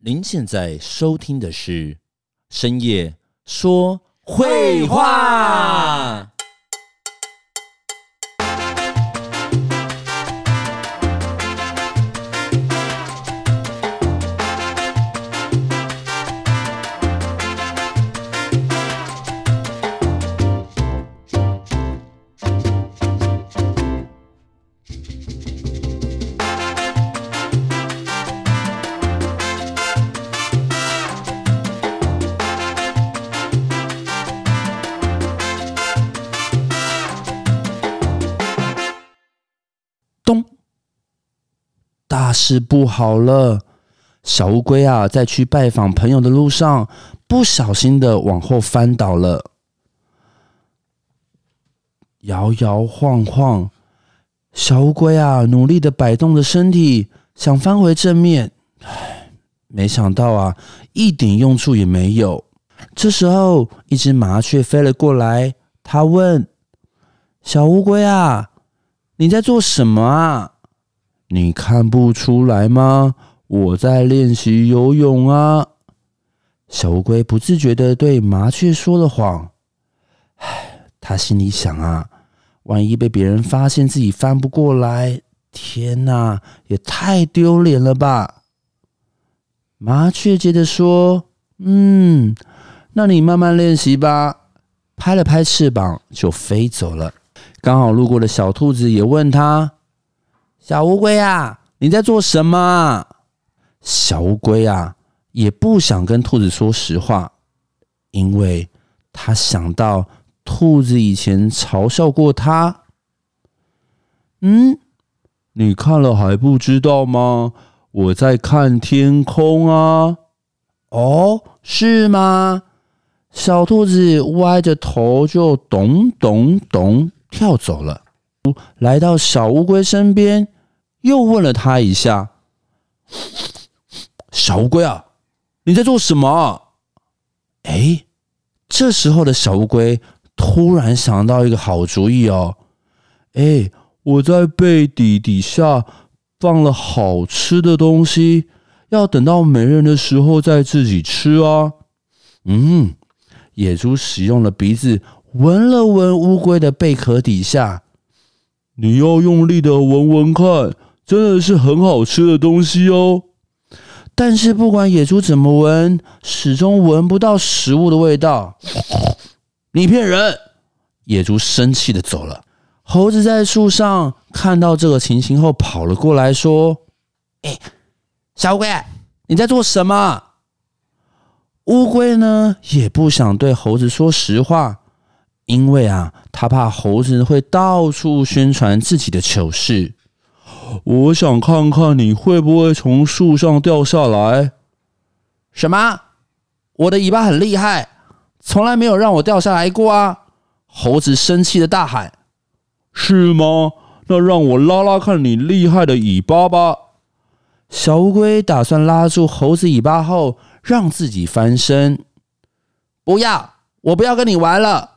您现在收听的是深夜说绘画。大事不好了！小乌龟啊，在去拜访朋友的路上，不小心的往后翻倒了，摇摇晃晃。小乌龟啊，努力的摆动着身体，想翻回正面，唉，没想到啊，一点用处也没有。这时候，一只麻雀飞了过来，它问小乌龟啊。你在做什么啊？你看不出来吗？我在练习游泳啊！小乌龟不自觉地对麻雀说了谎。唉，他心里想啊，万一被别人发现自己翻不过来，天哪，也太丢脸了吧！麻雀接着说：“嗯，那你慢慢练习吧。”拍了拍翅膀，就飞走了。刚好路过的小兔子也问他：“小乌龟啊，你在做什么？”小乌龟啊，也不想跟兔子说实话，因为他想到兔子以前嘲笑过他。嗯，你看了还不知道吗？我在看天空啊。哦，是吗？小兔子歪着头就咚咚咚。跳走了，来到小乌龟身边，又问了他一下：“小乌龟啊，你在做什么？”哎，这时候的小乌龟突然想到一个好主意哦！哎，我在背底底下放了好吃的东西，要等到没人的时候再自己吃啊！嗯，野猪使用了鼻子。闻了闻乌龟的贝壳底下，你要用力的闻闻看，真的是很好吃的东西哦。但是不管野猪怎么闻，始终闻不到食物的味道。你骗人！野猪生气的走了。猴子在树上看到这个情形后，跑了过来，说：“哎，小乌龟，你在做什么？”乌龟呢，也不想对猴子说实话。因为啊，他怕猴子会到处宣传自己的糗事。我想看看你会不会从树上掉下来。什么？我的尾巴很厉害，从来没有让我掉下来过啊！猴子生气的大喊：“是吗？那让我拉拉看你厉害的尾巴吧！”小乌龟打算拉住猴子尾巴后，让自己翻身。不要，我不要跟你玩了。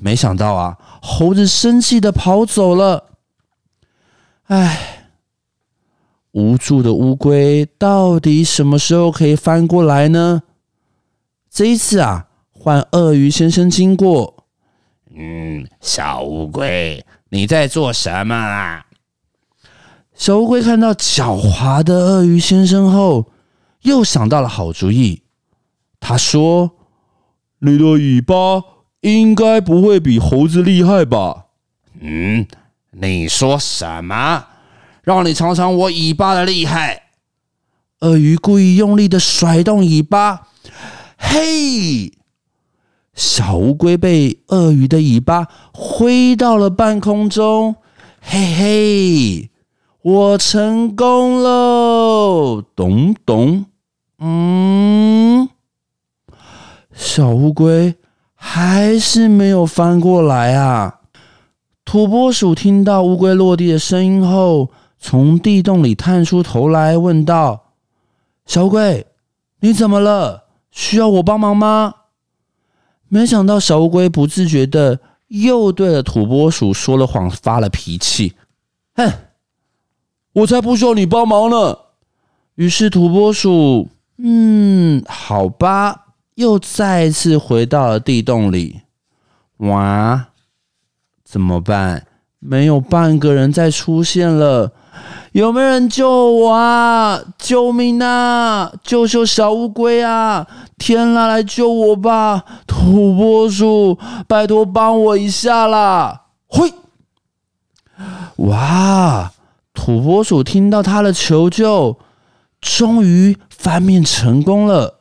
没想到啊，猴子生气的跑走了。唉，无助的乌龟到底什么时候可以翻过来呢？这一次啊，换鳄鱼先生经过。嗯，小乌龟，你在做什么啊？小乌龟看到狡猾的鳄鱼先生后，又想到了好主意。他说：“你的尾巴。”应该不会比猴子厉害吧？嗯，你说什么？让你尝尝我尾巴的厉害。鳄鱼故意用力的甩动尾巴，嘿！小乌龟被鳄鱼的尾巴挥到了半空中，嘿嘿，我成功喽！咚咚，嗯，小乌龟。还是没有翻过来啊！土拨鼠听到乌龟落地的声音后，从地洞里探出头来，问道：“小乌龟，你怎么了？需要我帮忙吗？”没想到小乌龟不自觉的又对了土拨鼠说了谎，发了脾气：“哼，我才不需要你帮忙呢！”于是土拨鼠嗯，好吧，又再次回到了地洞里。哇，怎么办？没有半个人再出现了。有没有人救我啊？救命啊！救救小乌龟啊！天啦，来救我吧！土拨鼠，拜托帮我一下啦！嘿，哇！土拨鼠听到他的求救，终于翻面成功了。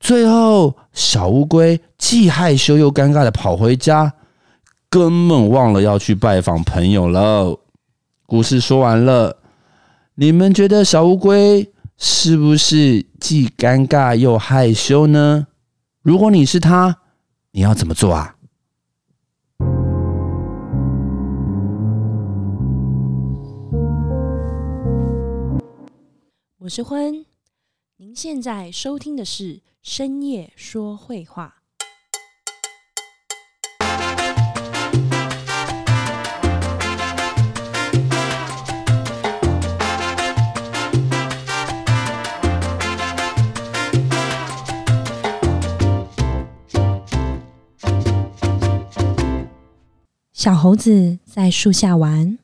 最后，小乌龟既害羞又尴尬的跑回家，根本忘了要去拜访朋友了。故事说完了，你们觉得小乌龟是不是既尴尬又害羞呢？如果你是他，你要怎么做啊？我是欢，您现在收听的是深夜说绘话。小猴子在树下玩，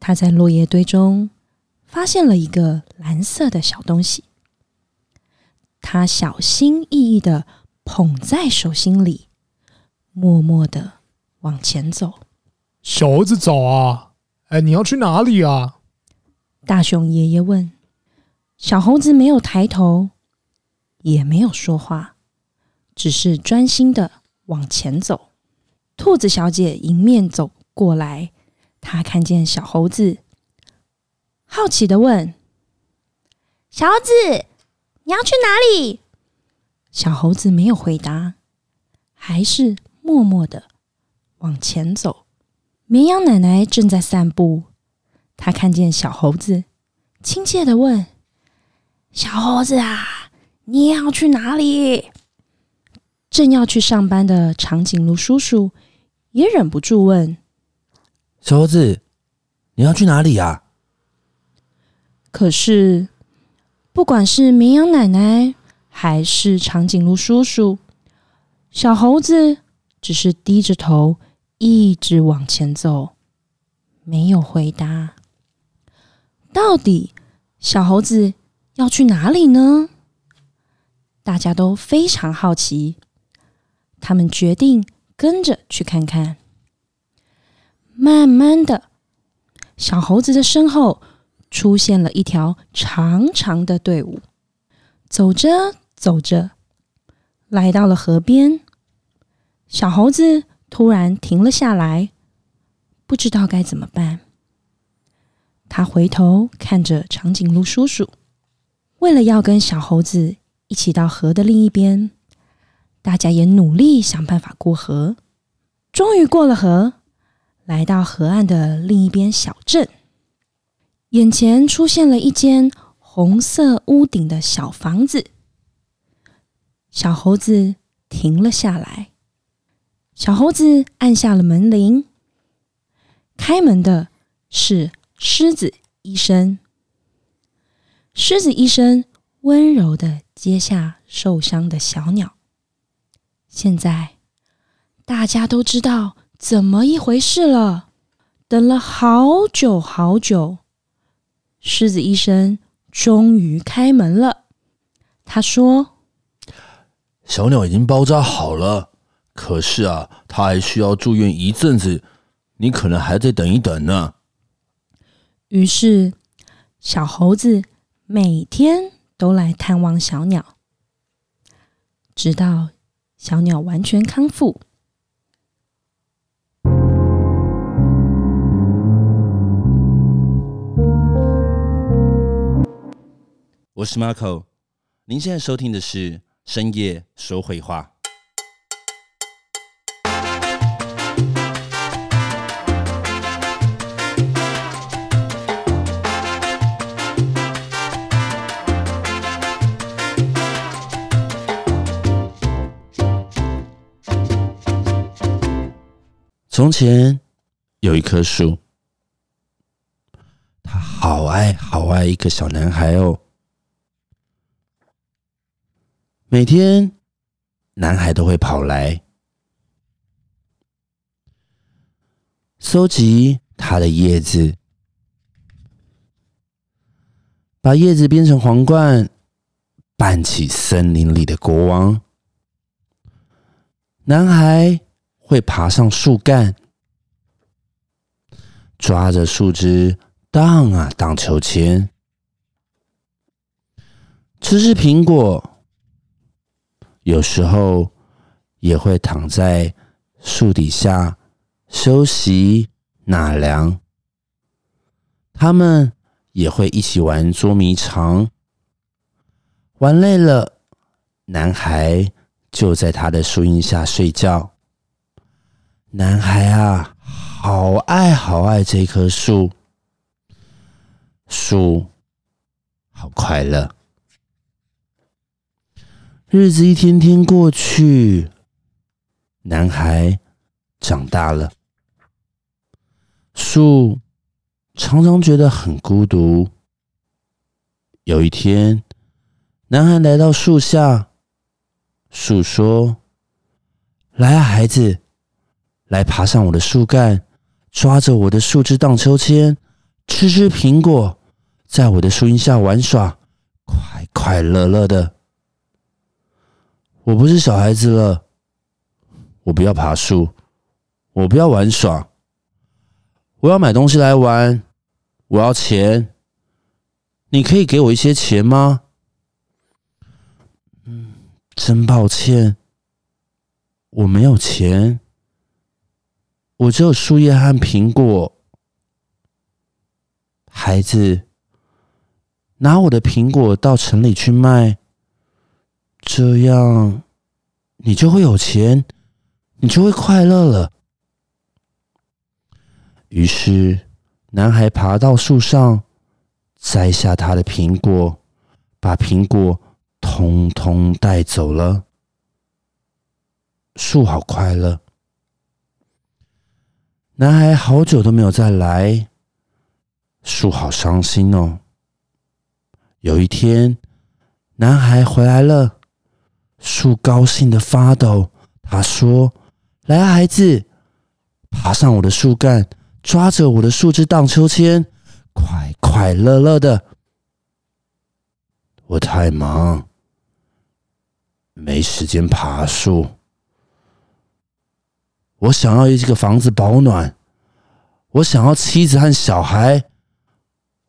它在落叶堆中发现了一个蓝色的小东西，它小心翼翼的捧在手心里，默默的往前走。小猴子早啊！哎，你要去哪里啊？大熊爷爷问。小猴子没有抬头，也没有说话，只是专心的往前走。兔子小姐迎面走过来，她看见小猴子，好奇的问：“小猴子，你要去哪里？”小猴子没有回答，还是默默的往前走。绵羊奶奶正在散步，她看见小猴子，亲切的问：“小猴子啊，你要去哪里？”正要去上班的长颈鹿叔叔。也忍不住问：“小猴子，你要去哪里呀？”可是，不管是绵羊奶奶还是长颈鹿叔叔，小猴子只是低着头，一直往前走，没有回答。到底小猴子要去哪里呢？大家都非常好奇，他们决定。跟着去看看。慢慢的，小猴子的身后出现了一条长长的队伍。走着走着，来到了河边，小猴子突然停了下来，不知道该怎么办。他回头看着长颈鹿叔叔，为了要跟小猴子一起到河的另一边。大家也努力想办法过河，终于过了河，来到河岸的另一边小镇。眼前出现了一间红色屋顶的小房子。小猴子停了下来，小猴子按下了门铃。开门的是狮子医生。狮子医生温柔的接下受伤的小鸟。现在大家都知道怎么一回事了。等了好久好久，狮子医生终于开门了。他说：“小鸟已经包扎好了，可是啊，它还需要住院一阵子，你可能还得等一等呢。”于是，小猴子每天都来探望小鸟，直到。小鸟完全康复。我是 Marco，您现在收听的是深夜说会话。从前有一棵树，他好爱好爱一个小男孩哦。每天，男孩都会跑来收集他的叶子，把叶子编成皇冠，扮起森林里的国王。男孩会爬上树干，抓着树枝荡啊荡秋千，吃吃苹果。有时候也会躺在树底下休息纳凉。他们也会一起玩捉迷藏。玩累了，男孩就在他的树荫下睡觉。男孩啊，好爱好爱这棵树，树好快乐。日子一天天过去，男孩长大了。树常常觉得很孤独。有一天，男孩来到树下，树说：“来啊，孩子，来爬上我的树干，抓着我的树枝荡秋千，吃吃苹果，在我的树荫下玩耍，快快乐乐的。”我不是小孩子了，我不要爬树，我不要玩耍，我要买东西来玩，我要钱，你可以给我一些钱吗？嗯，真抱歉，我没有钱，我只有树叶和苹果。孩子，拿我的苹果到城里去卖。这样，你就会有钱，你就会快乐了。于是，男孩爬到树上，摘下他的苹果，把苹果通通带走了。树好快乐。男孩好久都没有再来，树好伤心哦。有一天，男孩回来了。树高兴的发抖，他说：“来啊，孩子，爬上我的树干，抓着我的树枝荡秋千，快快乐乐的。”我太忙，没时间爬树。我想要一个房子保暖，我想要妻子和小孩，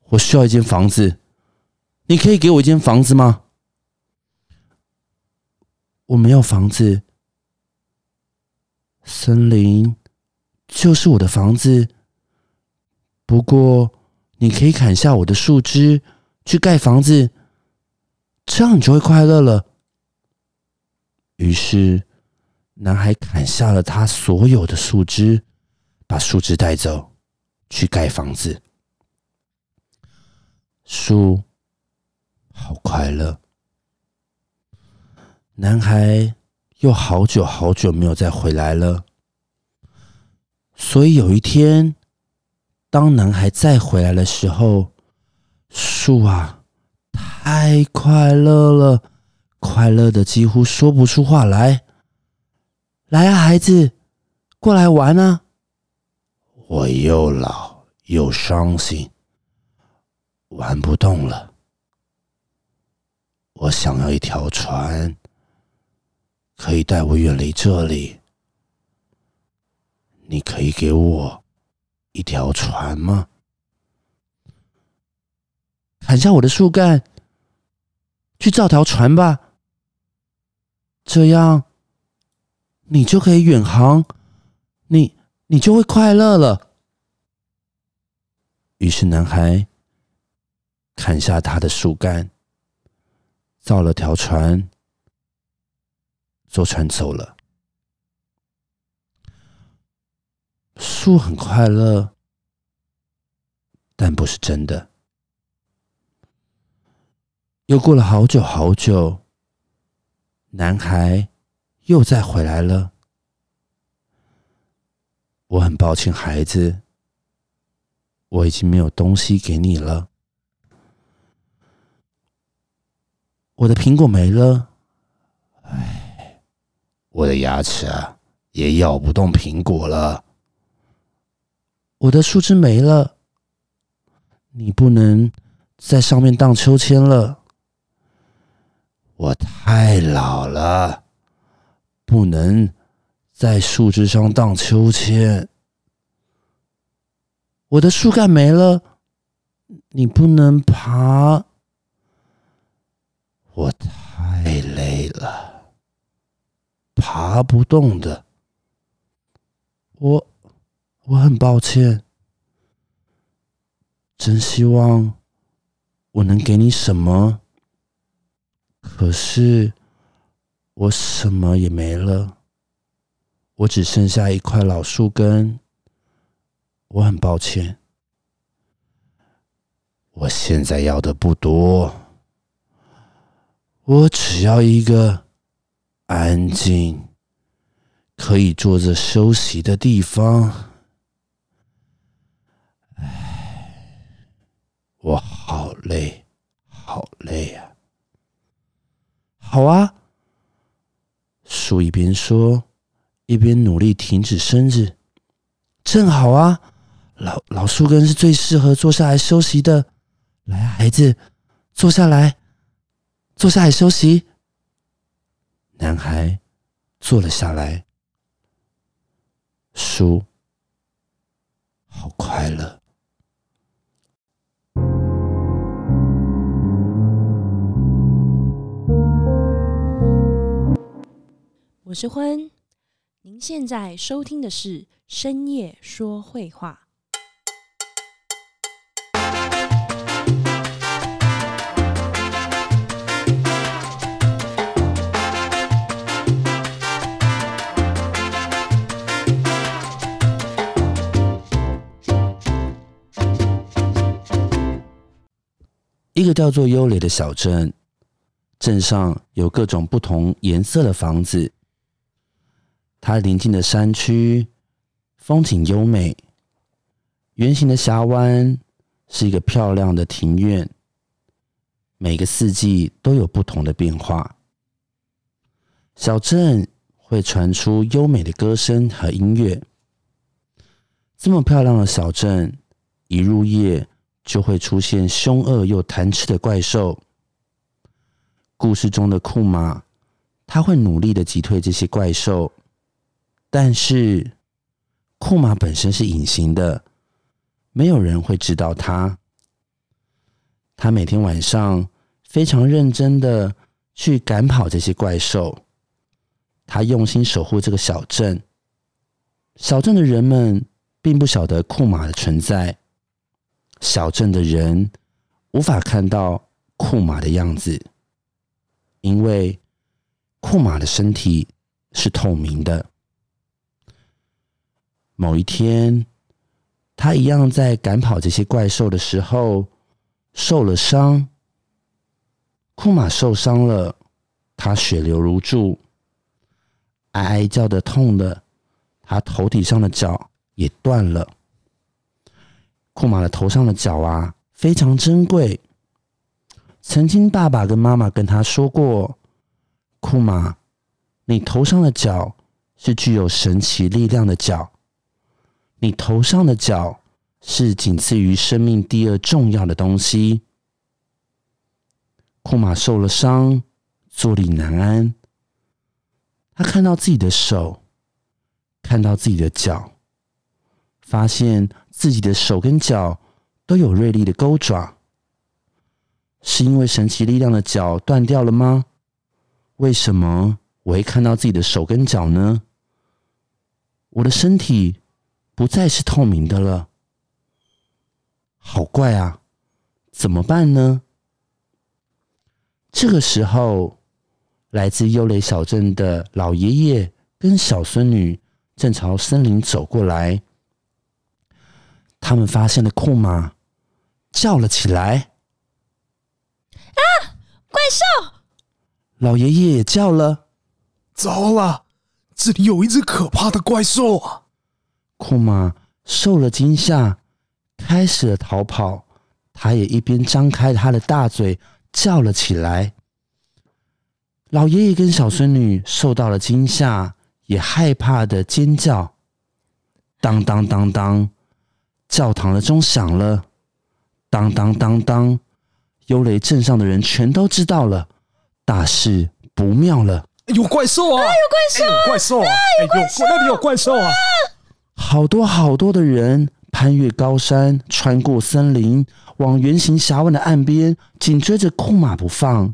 我需要一间房子。你可以给我一间房子吗？我没有房子，森林就是我的房子。不过，你可以砍下我的树枝去盖房子，这样你就会快乐了。于是，男孩砍下了他所有的树枝，把树枝带走去盖房子。树好快乐。男孩又好久好久没有再回来了，所以有一天，当男孩再回来的时候，树啊，太快乐了，快乐的几乎说不出话来。来啊，孩子，过来玩啊！我又老又伤心，玩不动了。我想要一条船。可以带我远离这里？你可以给我一条船吗？砍下我的树干，去造条船吧。这样，你就可以远航，你你就会快乐了。于是，男孩砍下他的树干，造了条船。坐船走了，树很快乐，但不是真的。又过了好久好久，男孩又再回来了。我很抱歉，孩子，我已经没有东西给你了。我的苹果没了。哎我的牙齿啊，也咬不动苹果了。我的树枝没了，你不能在上面荡秋千了。我太老了，不能在树枝上荡秋千。我的树干没了，你不能爬。我太累了，爬不动的。我我很抱歉，真希望我能给你什么。可是我什么也没了，我只剩下一块老树根。我很抱歉，我现在要的不多，我只要一个安静、可以坐着休息的地方。唉，我好累，好累啊！好啊，树一边说，一边努力挺直身子。正好啊，老老树根是最适合坐下来休息的。来，孩子，坐下来，坐下来休息。男孩坐了下来。树好快乐。我是欢，您现在收听的是深夜说绘话。一个叫做幽雷的小镇，镇上有各种不同颜色的房子。它临近的山区风景优美，圆形的峡湾是一个漂亮的庭院。每个四季都有不同的变化。小镇会传出优美的歌声和音乐。这么漂亮的小镇，一入夜就会出现凶恶又贪吃的怪兽。故事中的库玛，他会努力的击退这些怪兽。但是，库玛本身是隐形的，没有人会知道他。他每天晚上非常认真的去赶跑这些怪兽，他用心守护这个小镇。小镇的人们并不晓得库玛的存在，小镇的人无法看到库玛的样子，因为库玛的身体是透明的。某一天，他一样在赶跑这些怪兽的时候受了伤。库玛受伤了，他血流如注，哀哀叫的痛的，他头顶上的角也断了。库玛的头上的角啊，非常珍贵。曾经爸爸跟妈妈跟他说过：“库玛，你头上的角是具有神奇力量的角。”你头上的角是仅次于生命第二重要的东西。库玛受了伤，坐立难安。他看到自己的手，看到自己的脚，发现自己的手跟脚都有锐利的钩爪。是因为神奇力量的脚断掉了吗？为什么我会看到自己的手跟脚呢？我的身体。不再是透明的了，好怪啊！怎么办呢？这个时候，来自幽雷小镇的老爷爷跟小孙女正朝森林走过来，他们发现了库马，叫了起来：“啊，怪兽！”老爷爷也叫了：“糟了，这里有一只可怕的怪兽啊！”库玛受了惊吓，开始了逃跑。他也一边张开他的大嘴叫了起来。老爷爷跟小孙女受到了惊吓，也害怕的尖叫。当当当当，教堂的钟响了。当当当当，幽雷镇上的人全都知道了，大事不妙了。有怪兽啊！有怪兽！有怪兽啊！有怪兽！那里有怪兽啊！好多好多的人攀越高山，穿过森林，往圆形峡湾的岸边紧追着库马不放。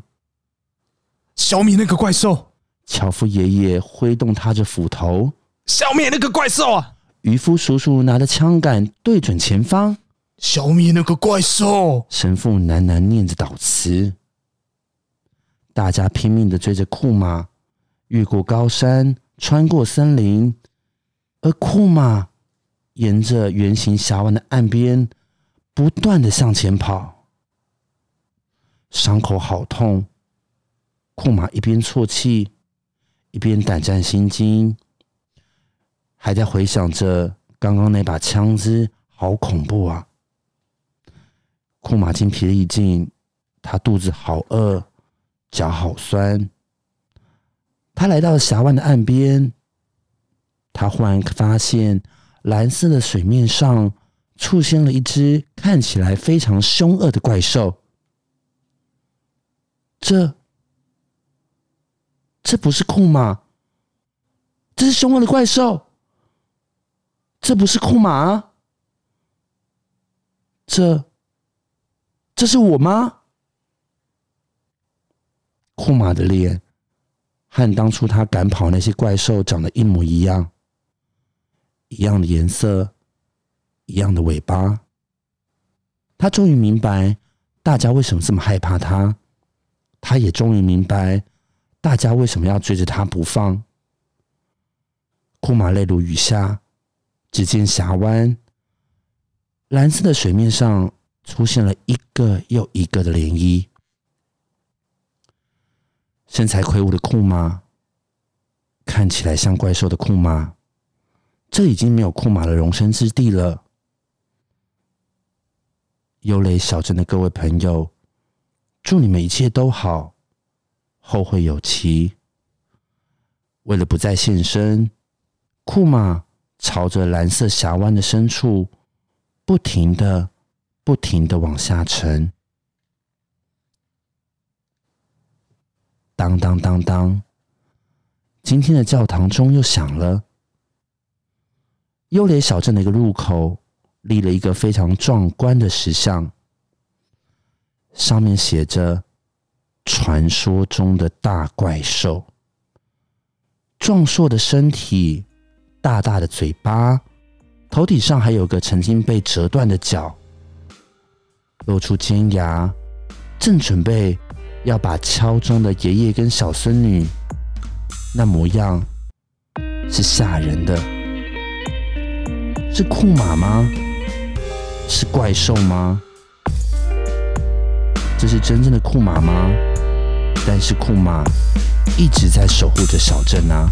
消灭那个怪兽！樵夫爷爷挥动他的斧头，消灭那个怪兽啊！渔夫叔叔拿着枪杆对准前方，消灭那个怪兽！神父喃喃念着祷词，大家拼命的追着库马。越过高山，穿过森林，而库玛沿着圆形峡湾的岸边不断的向前跑，伤口好痛。库玛一边啜泣，一边胆战心惊，还在回想着刚刚那把枪支，好恐怖啊！库玛精疲力尽，他肚子好饿，脚好酸。他来到峡湾的岸边，他忽然发现蓝色的水面上出现了一只看起来非常凶恶的怪兽。这，这不是库马，这是凶恶的怪兽。这不是库马，这，这是我吗？库玛的脸。和当初他赶跑那些怪兽长得一模一样，一样的颜色，一样的尾巴。他终于明白大家为什么这么害怕他，他也终于明白大家为什么要追着他不放。库玛泪如雨下，只见峡湾蓝色的水面上出现了一个又一个的涟漪。身材魁梧的库玛，看起来像怪兽的库玛，这已经没有库玛的容身之地了。幽雷小镇的各位朋友，祝你们一切都好，后会有期。为了不再现身，库玛朝着蓝色峡湾的深处，不停的、不停的往下沉。当当当当！今天的教堂钟又响了。幽雷小镇的一个入口立了一个非常壮观的石像，上面写着“传说中的大怪兽”。壮硕的身体，大大的嘴巴，头顶上还有个曾经被折断的角，露出尖牙，正准备。要把敲钟的爷爷跟小孙女，那模样是吓人的，是库马吗？是怪兽吗？这是真正的库马吗？但是库马一直在守护着小镇啊。